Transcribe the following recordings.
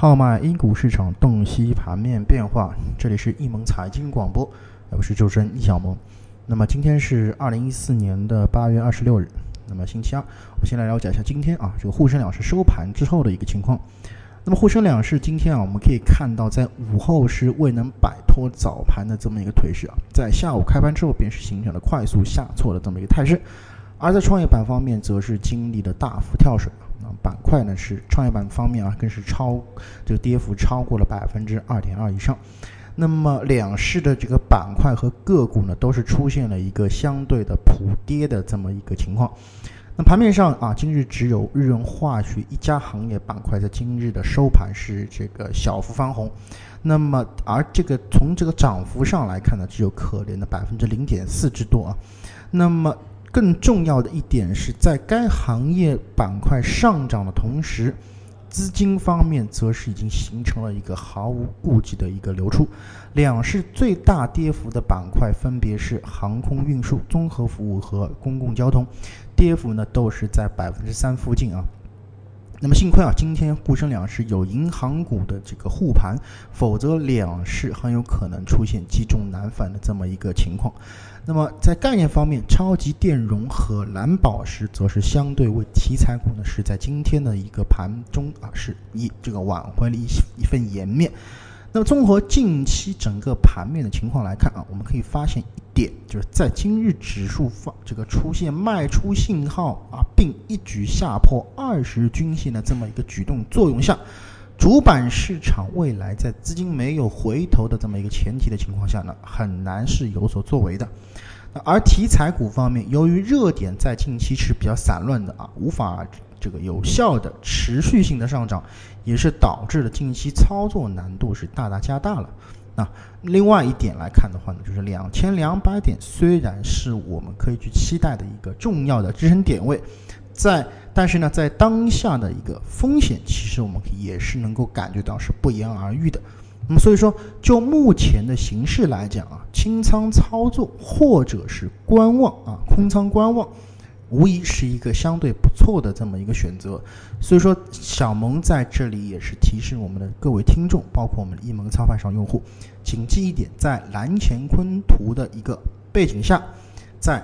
号脉 A 股市场洞悉盘面变化，这里是易盟财经广播，我是主持人易小萌。那么今天是二零一四年的八月二十六日，那么星期二，我们先来了解一下今天啊这个沪深两市收盘之后的一个情况。那么沪深两市今天啊，我们可以看到在午后是未能摆脱早盘的这么一个颓势啊，在下午开盘之后便是形成了快速下挫的这么一个态势，而在创业板方面则是经历了大幅跳水。板块呢是创业板方面啊，更是超这个跌幅超过了百分之二点二以上。那么两市的这个板块和个股呢，都是出现了一个相对的普跌的这么一个情况。那盘面上啊，今日只有日用化学一家行业板块在今日的收盘是这个小幅翻红。那么而这个从这个涨幅上来看呢，只有可怜的百分之零点四之多啊。那么更重要的一点是在该行业板块上涨的同时，资金方面则是已经形成了一个毫无顾忌的一个流出。两市最大跌幅的板块分别是航空运输、综合服务和公共交通，跌幅呢都是在百分之三附近啊。那么幸亏啊，今天沪深两市有银行股的这个护盘，否则两市很有可能出现积重难返的这么一个情况。那么在概念方面，超级电容和蓝宝石则是相对为题材股呢，是在今天的一个盘中啊，是一这个挽回了一一份颜面。那么综合近期整个盘面的情况来看啊，我们可以发现一点，就是在今日指数放这个出现卖出信号啊，并一举下破二十均线的这么一个举动作用下，主板市场未来在资金没有回头的这么一个前提的情况下呢，很难是有所作为的。而题材股方面，由于热点在近期是比较散乱的啊，无法。这个有效的持续性的上涨，也是导致了近期操作难度是大大加大了。那另外一点来看的话呢，就是两千两百点虽然是我们可以去期待的一个重要的支撑点位，在但是呢，在当下的一个风险，其实我们也是能够感觉到是不言而喻的。那么所以说，就目前的形势来讲啊，清仓操作或者是观望啊，空仓观望。无疑是一个相对不错的这么一个选择，所以说小萌在这里也是提示我们的各位听众，包括我们的一盟操盘手用户，谨记一点，在蓝乾坤图的一个背景下，在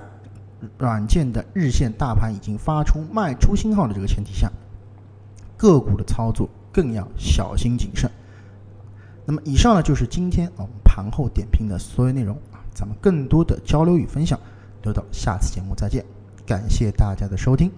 软件的日线大盘已经发出卖出信号的这个前提下，个股的操作更要小心谨慎。那么以上呢就是今天我们盘后点评的所有内容啊，咱们更多的交流与分享留到下次节目再见。感谢大家的收听。